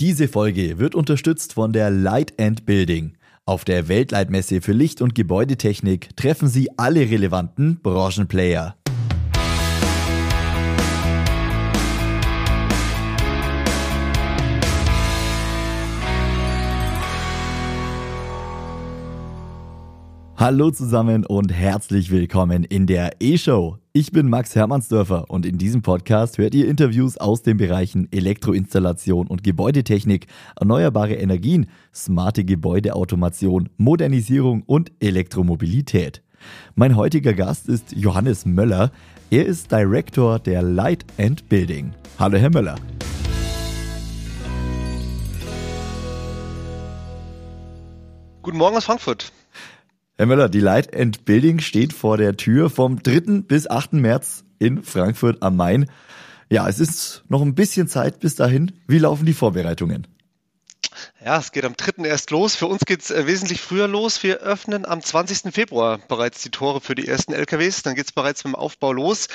Diese Folge wird unterstützt von der Light and Building. Auf der Weltleitmesse für Licht- und Gebäudetechnik treffen Sie alle relevanten Branchenplayer. Hallo zusammen und herzlich willkommen in der E-Show. Ich bin Max Hermannsdörfer und in diesem Podcast hört ihr Interviews aus den Bereichen Elektroinstallation und Gebäudetechnik, erneuerbare Energien, smarte Gebäudeautomation, Modernisierung und Elektromobilität. Mein heutiger Gast ist Johannes Möller. Er ist Director der Light and Building. Hallo, Herr Möller. Guten Morgen aus Frankfurt. Herr Möller, die Light and Building steht vor der Tür vom 3. bis 8. März in Frankfurt am Main. Ja, es ist noch ein bisschen Zeit bis dahin. Wie laufen die Vorbereitungen? Ja, es geht am 3. erst los. Für uns geht es äh, wesentlich früher los. Wir öffnen am 20. Februar bereits die Tore für die ersten LKWs. Dann geht es bereits mit dem Aufbau los.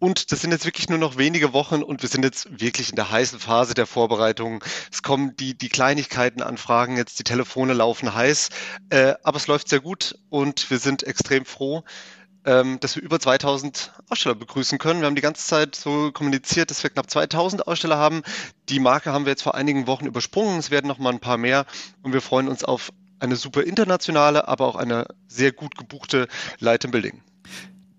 Und das sind jetzt wirklich nur noch wenige Wochen und wir sind jetzt wirklich in der heißen Phase der Vorbereitung. Es kommen die, die Kleinigkeiten an Fragen, jetzt die Telefone laufen heiß, äh, aber es läuft sehr gut und wir sind extrem froh, dass wir über 2000 Aussteller begrüßen können. Wir haben die ganze Zeit so kommuniziert, dass wir knapp 2000 Aussteller haben. Die Marke haben wir jetzt vor einigen Wochen übersprungen. Es werden noch mal ein paar mehr und wir freuen uns auf eine super internationale, aber auch eine sehr gut gebuchte Light in Building.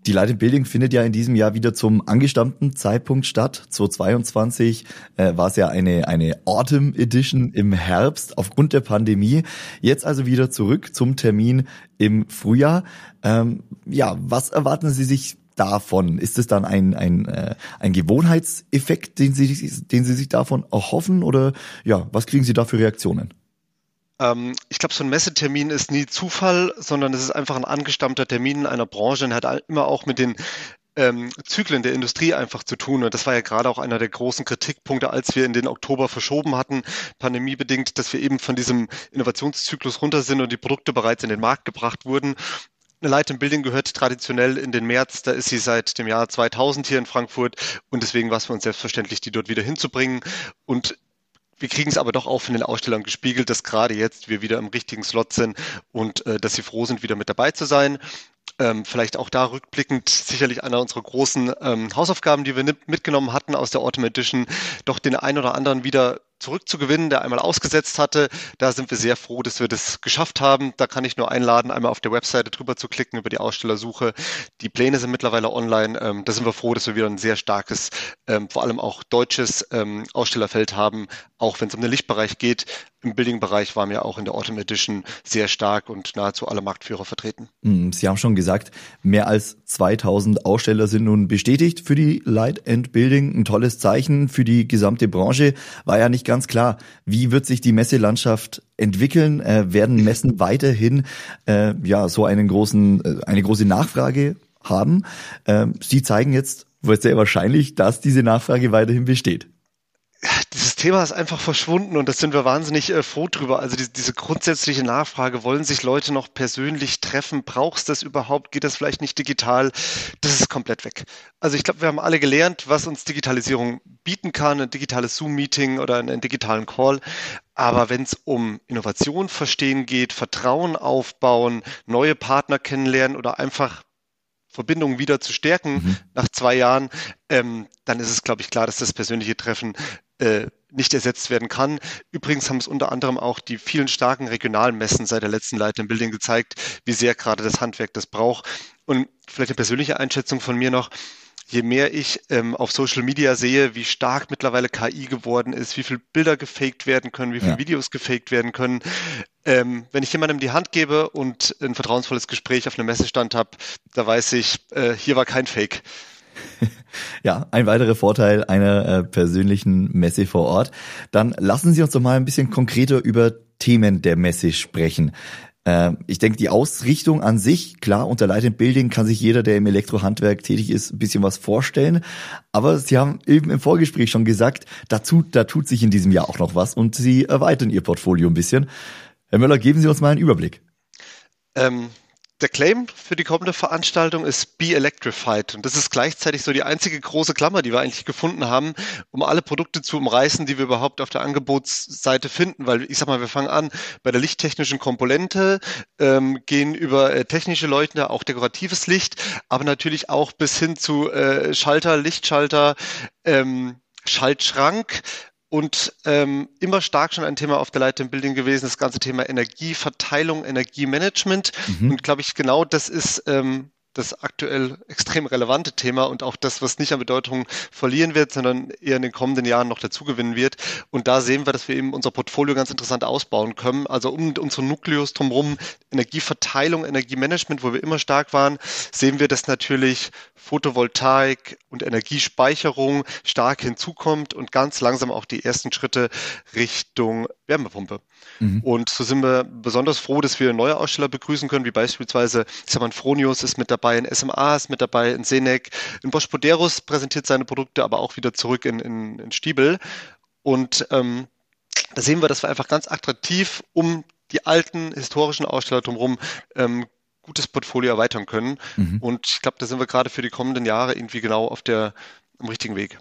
Die Light in Building findet ja in diesem Jahr wieder zum angestammten Zeitpunkt statt. 2022 äh, war es ja eine, eine Autumn Edition im Herbst aufgrund der Pandemie. Jetzt also wieder zurück zum Termin im Frühjahr. Ähm, ja, was erwarten Sie sich davon? Ist es dann ein, ein, äh, ein Gewohnheitseffekt, den Sie, den Sie sich davon erhoffen? Oder ja, was kriegen Sie da für Reaktionen? Ähm, ich glaube, so ein Messetermin ist nie Zufall, sondern es ist einfach ein angestammter Termin in einer Branche und hat immer auch mit den ähm, Zyklen der Industrie einfach zu tun. Und das war ja gerade auch einer der großen Kritikpunkte, als wir in den Oktober verschoben hatten, pandemiebedingt, dass wir eben von diesem Innovationszyklus runter sind und die Produkte bereits in den Markt gebracht wurden. Eine Light in Building gehört traditionell in den März, da ist sie seit dem Jahr 2000 hier in Frankfurt und deswegen war es für uns selbstverständlich, die dort wieder hinzubringen. Und wir kriegen es aber doch auch von den Ausstellern gespiegelt, dass gerade jetzt wir wieder im richtigen Slot sind und äh, dass sie froh sind, wieder mit dabei zu sein. Ähm, vielleicht auch da rückblickend sicherlich einer unserer großen ähm, Hausaufgaben, die wir mitgenommen hatten aus der Autumn Edition, doch den einen oder anderen wieder zurückzugewinnen, der einmal ausgesetzt hatte. Da sind wir sehr froh, dass wir das geschafft haben. Da kann ich nur einladen, einmal auf der Webseite drüber zu klicken über die Ausstellersuche. Die Pläne sind mittlerweile online. Ähm, da sind wir froh, dass wir wieder ein sehr starkes, ähm, vor allem auch deutsches ähm, Ausstellerfeld haben, auch wenn es um den Lichtbereich geht. Im Building-Bereich waren wir auch in der Autumn Edition sehr stark und nahezu alle Marktführer vertreten. Hm, Sie haben schon gesagt, mehr als 2000 Aussteller sind nun bestätigt für die Light and Building. Ein tolles Zeichen für die gesamte Branche. War ja nicht ganz klar, wie wird sich die Messelandschaft entwickeln? Äh, werden Messen weiterhin äh, ja so einen großen, äh, eine große Nachfrage haben? Äh, Sie zeigen jetzt sehr wahrscheinlich, dass diese Nachfrage weiterhin besteht Thema ist einfach verschwunden und das sind wir wahnsinnig äh, froh drüber. Also die, diese grundsätzliche Nachfrage, wollen sich Leute noch persönlich treffen? Brauchst du das überhaupt? Geht das vielleicht nicht digital? Das ist komplett weg. Also ich glaube, wir haben alle gelernt, was uns Digitalisierung bieten kann, ein digitales Zoom-Meeting oder einen digitalen Call. Aber wenn es um Innovation verstehen geht, Vertrauen aufbauen, neue Partner kennenlernen oder einfach Verbindungen wieder zu stärken mhm. nach zwei Jahren, ähm, dann ist es, glaube ich, klar, dass das persönliche Treffen äh, nicht ersetzt werden kann. Übrigens haben es unter anderem auch die vielen starken regionalen Messen seit der letzten Light in Building gezeigt, wie sehr gerade das Handwerk das braucht. Und vielleicht eine persönliche Einschätzung von mir noch. Je mehr ich ähm, auf Social Media sehe, wie stark mittlerweile KI geworden ist, wie viele Bilder gefaked werden können, wie viele ja. Videos gefaked werden können, ähm, wenn ich jemandem die Hand gebe und ein vertrauensvolles Gespräch auf einem Messestand habe, da weiß ich, äh, hier war kein Fake. Ja, ein weiterer Vorteil einer äh, persönlichen Messe vor Ort. Dann lassen Sie uns doch mal ein bisschen konkreter über Themen der Messe sprechen. Äh, ich denke, die Ausrichtung an sich, klar, unter Light Building kann sich jeder, der im Elektrohandwerk tätig ist, ein bisschen was vorstellen. Aber Sie haben eben im Vorgespräch schon gesagt, dazu, da tut sich in diesem Jahr auch noch was und Sie erweitern Ihr Portfolio ein bisschen. Herr Möller, geben Sie uns mal einen Überblick. Ähm, der Claim für die kommende Veranstaltung ist Be Electrified. Und das ist gleichzeitig so die einzige große Klammer, die wir eigentlich gefunden haben, um alle Produkte zu umreißen, die wir überhaupt auf der Angebotsseite finden. Weil ich sag mal, wir fangen an bei der lichttechnischen Komponente, ähm, gehen über äh, technische Leuchten, auch dekoratives Licht, aber natürlich auch bis hin zu äh, Schalter, Lichtschalter, ähm, Schaltschrank, und ähm, immer stark schon ein Thema auf der Light Building gewesen, das ganze Thema Energieverteilung, Energiemanagement. Mhm. Und glaube ich, genau das ist ähm, das aktuell extrem relevante Thema und auch das, was nicht an Bedeutung verlieren wird, sondern eher in den kommenden Jahren noch dazugewinnen wird. Und da sehen wir, dass wir eben unser Portfolio ganz interessant ausbauen können. Also um unseren Nukleus drumherum, Energieverteilung, Energiemanagement, wo wir immer stark waren, sehen wir, dass natürlich Photovoltaik und Energiespeicherung stark hinzukommt und ganz langsam auch die ersten Schritte Richtung Wärmepumpe. Mhm. Und so sind wir besonders froh, dass wir neue Aussteller begrüßen können, wie beispielsweise, ich sag mal, Fronius ist mit dabei, ein SMA ist mit dabei, ein Senec, ein Bosch Poderus präsentiert seine Produkte, aber auch wieder zurück in, in, in Stiebel. Und ähm, da sehen wir, dass wir einfach ganz attraktiv um die alten historischen Aussteller drumherum ähm, gutes Portfolio erweitern können. Mhm. Und ich glaube, da sind wir gerade für die kommenden Jahre irgendwie genau auf der am richtigen Weg.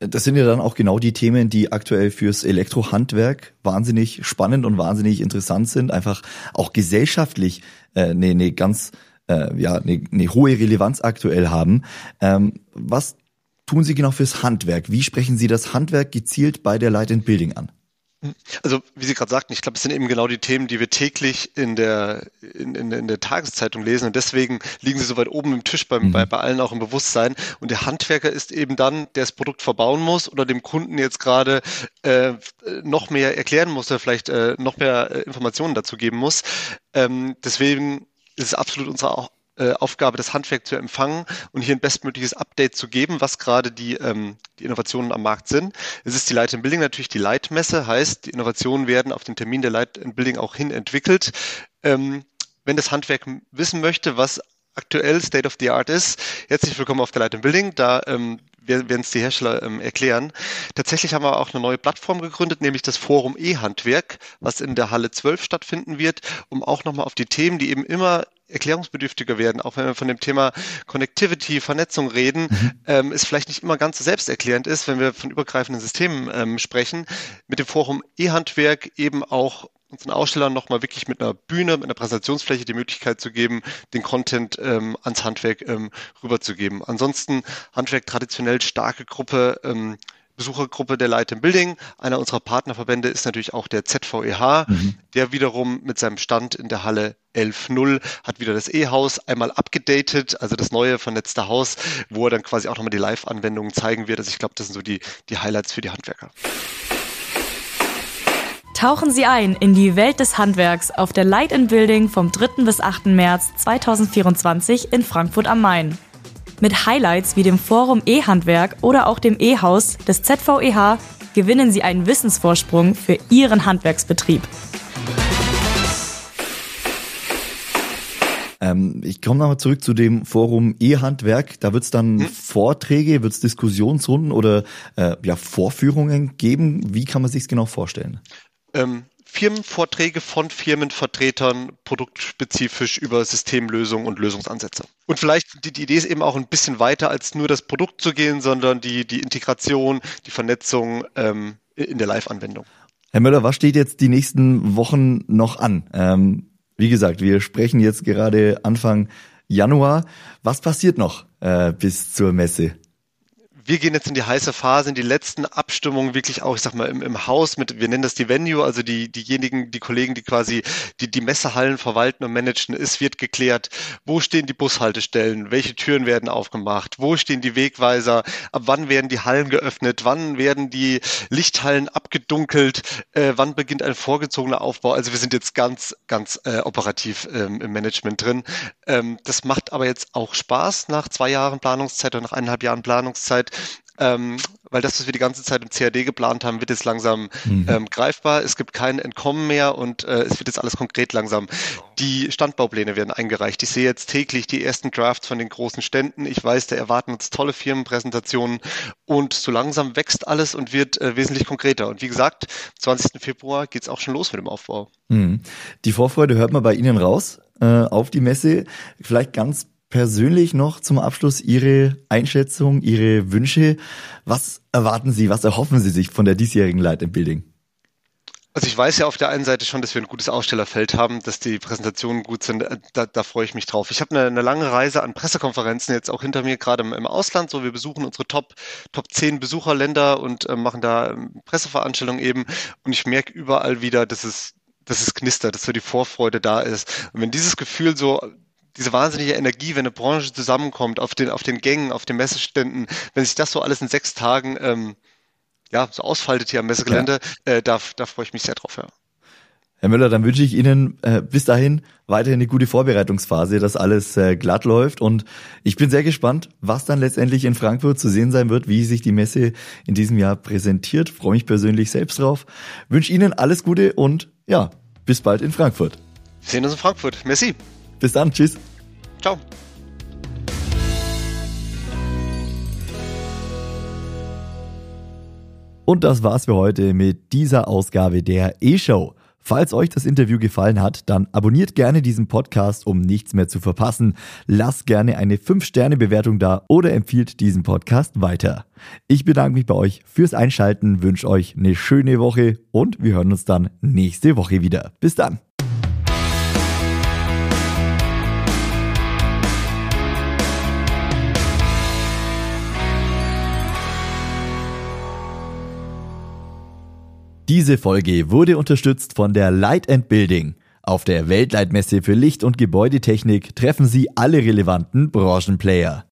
Das sind ja dann auch genau die Themen, die aktuell fürs Elektrohandwerk wahnsinnig spannend und wahnsinnig interessant sind, einfach auch gesellschaftlich äh, eine, eine ganz äh, ja eine, eine hohe Relevanz aktuell haben. Ähm, was tun Sie genau fürs Handwerk? Wie sprechen Sie das Handwerk gezielt bei der Light and Building an? Also wie Sie gerade sagten, ich glaube, es sind eben genau die Themen, die wir täglich in der, in, in, in der Tageszeitung lesen und deswegen liegen sie so weit oben im Tisch beim, mhm. bei, bei allen auch im Bewusstsein. Und der Handwerker ist eben dann, der das Produkt verbauen muss oder dem Kunden jetzt gerade äh, noch mehr erklären muss oder vielleicht äh, noch mehr äh, Informationen dazu geben muss. Ähm, deswegen ist es absolut unsere äh, Aufgabe, das Handwerk zu empfangen und hier ein bestmögliches Update zu geben, was gerade die, ähm, die Innovationen am Markt sind. Es ist die Light in Building natürlich die Leitmesse, heißt, die Innovationen werden auf den Termin der Light in Building auch hin entwickelt. Ähm, wenn das Handwerk wissen möchte, was aktuell State of the Art ist, herzlich willkommen auf der Light in Building. Da ähm, werden es die Hersteller ähm, erklären. Tatsächlich haben wir auch eine neue Plattform gegründet, nämlich das Forum E-Handwerk, was in der Halle 12 stattfinden wird, um auch nochmal auf die Themen, die eben immer erklärungsbedürftiger werden, auch wenn wir von dem Thema Connectivity, Vernetzung reden, mhm. ähm, es vielleicht nicht immer ganz so selbsterklärend ist, wenn wir von übergreifenden Systemen ähm, sprechen, mit dem Forum E-Handwerk eben auch unseren Ausstellern nochmal wirklich mit einer Bühne, mit einer Präsentationsfläche die Möglichkeit zu geben, den Content ähm, ans Handwerk ähm, rüberzugeben. Ansonsten Handwerk traditionell starke Gruppe, ähm, Besuchergruppe der Light in Building. Einer unserer Partnerverbände ist natürlich auch der ZVEH, mhm. der wiederum mit seinem Stand in der Halle 11.0 hat wieder das E-Haus einmal abgedatet, also das neue vernetzte Haus, wo er dann quasi auch nochmal die Live-Anwendungen zeigen wird. Also ich glaube, das sind so die, die Highlights für die Handwerker. Tauchen Sie ein in die Welt des Handwerks auf der Light in Building vom 3. bis 8. März 2024 in Frankfurt am Main. Mit Highlights wie dem Forum E-Handwerk oder auch dem E-Haus des ZVEH gewinnen Sie einen Wissensvorsprung für Ihren Handwerksbetrieb. Ähm, ich komme nochmal zurück zu dem Forum E-Handwerk. Da wird es dann hm? Vorträge, wird es Diskussionsrunden oder äh, ja, Vorführungen geben. Wie kann man sich genau vorstellen? ähm, Firmenvorträge von Firmenvertretern produktspezifisch über Systemlösungen und Lösungsansätze. Und vielleicht die, die Idee ist eben auch ein bisschen weiter als nur das Produkt zu gehen, sondern die, die Integration, die Vernetzung ähm, in der Live-Anwendung. Herr Möller, was steht jetzt die nächsten Wochen noch an? Ähm, wie gesagt, wir sprechen jetzt gerade Anfang Januar. Was passiert noch äh, bis zur Messe? Wir gehen jetzt in die heiße Phase, in die letzten Abstimmungen wirklich auch, ich sag mal, im, im Haus mit, wir nennen das die Venue, also die, diejenigen, die Kollegen, die quasi die, die Messehallen verwalten und managen. Es wird geklärt, wo stehen die Bushaltestellen, welche Türen werden aufgemacht, wo stehen die Wegweiser, ab wann werden die Hallen geöffnet, wann werden die Lichthallen abgedunkelt, äh, wann beginnt ein vorgezogener Aufbau. Also wir sind jetzt ganz, ganz äh, operativ ähm, im Management drin. Ähm, das macht aber jetzt auch Spaß nach zwei Jahren Planungszeit oder nach eineinhalb Jahren Planungszeit ähm, weil das, was wir die ganze Zeit im CAD geplant haben, wird jetzt langsam mhm. ähm, greifbar. Es gibt kein Entkommen mehr und äh, es wird jetzt alles konkret langsam. Die Standbaupläne werden eingereicht. Ich sehe jetzt täglich die ersten Drafts von den großen Ständen. Ich weiß, da erwarten uns tolle Firmenpräsentationen und so langsam wächst alles und wird äh, wesentlich konkreter. Und wie gesagt, 20. Februar geht's auch schon los mit dem Aufbau. Mhm. Die Vorfreude hört man bei Ihnen raus. äh, auf die Messe. Vielleicht ganz persönlich noch zum Abschluss Ihre Einschätzung, Ihre Wünsche. Was erwarten Sie, was erhoffen Sie sich von der diesjährigen Light Building? Also ich weiß ja auf der einen Seite schon, dass wir ein gutes Ausstellerfeld haben, dass die Präsentationen gut sind. Äh, da, da freue ich mich drauf. Ich habe eine, eine, lange Reise an Pressekonferenzen jetzt auch hinter mir, gerade im, im, Ausland. So, wir besuchen unsere Top, Top 10 Besucherländer und äh, machen da ähm, Presseveranstaltungen eben. Und ich merke überall wieder, dass es, dass es knistert, dass so die Vorfreude da ist. Und wenn dieses Gefühl so diese wahnsinnige Energie, wenn eine Branche zusammenkommt, auf den, auf den Gängen, auf den Messeständen, wenn sich das so alles in sechs Tagen ähm, ja, so ausfaltet hier am Messegelände, ja. äh, da, da freue ich mich sehr drauf, ja. Herr Müller, dann wünsche ich Ihnen äh, bis dahin weiterhin eine gute Vorbereitungsphase, dass alles äh, glatt läuft. Und ich bin sehr gespannt, was dann letztendlich in Frankfurt zu sehen sein wird, wie sich die Messe in diesem Jahr präsentiert. Freue mich persönlich selbst drauf. Wünsche Ihnen alles Gute und ja, bis bald in Frankfurt. Wir sehen uns in Frankfurt. Merci. Bis dann. Tschüss. Ciao. Und das war's für heute mit dieser Ausgabe der E-Show. Falls euch das Interview gefallen hat, dann abonniert gerne diesen Podcast, um nichts mehr zu verpassen. Lasst gerne eine 5-Sterne-Bewertung da oder empfiehlt diesen Podcast weiter. Ich bedanke mich bei euch fürs Einschalten, wünsche euch eine schöne Woche und wir hören uns dann nächste Woche wieder. Bis dann. Diese Folge wurde unterstützt von der Light and Building. Auf der Weltleitmesse für Licht- und Gebäudetechnik treffen Sie alle relevanten Branchenplayer.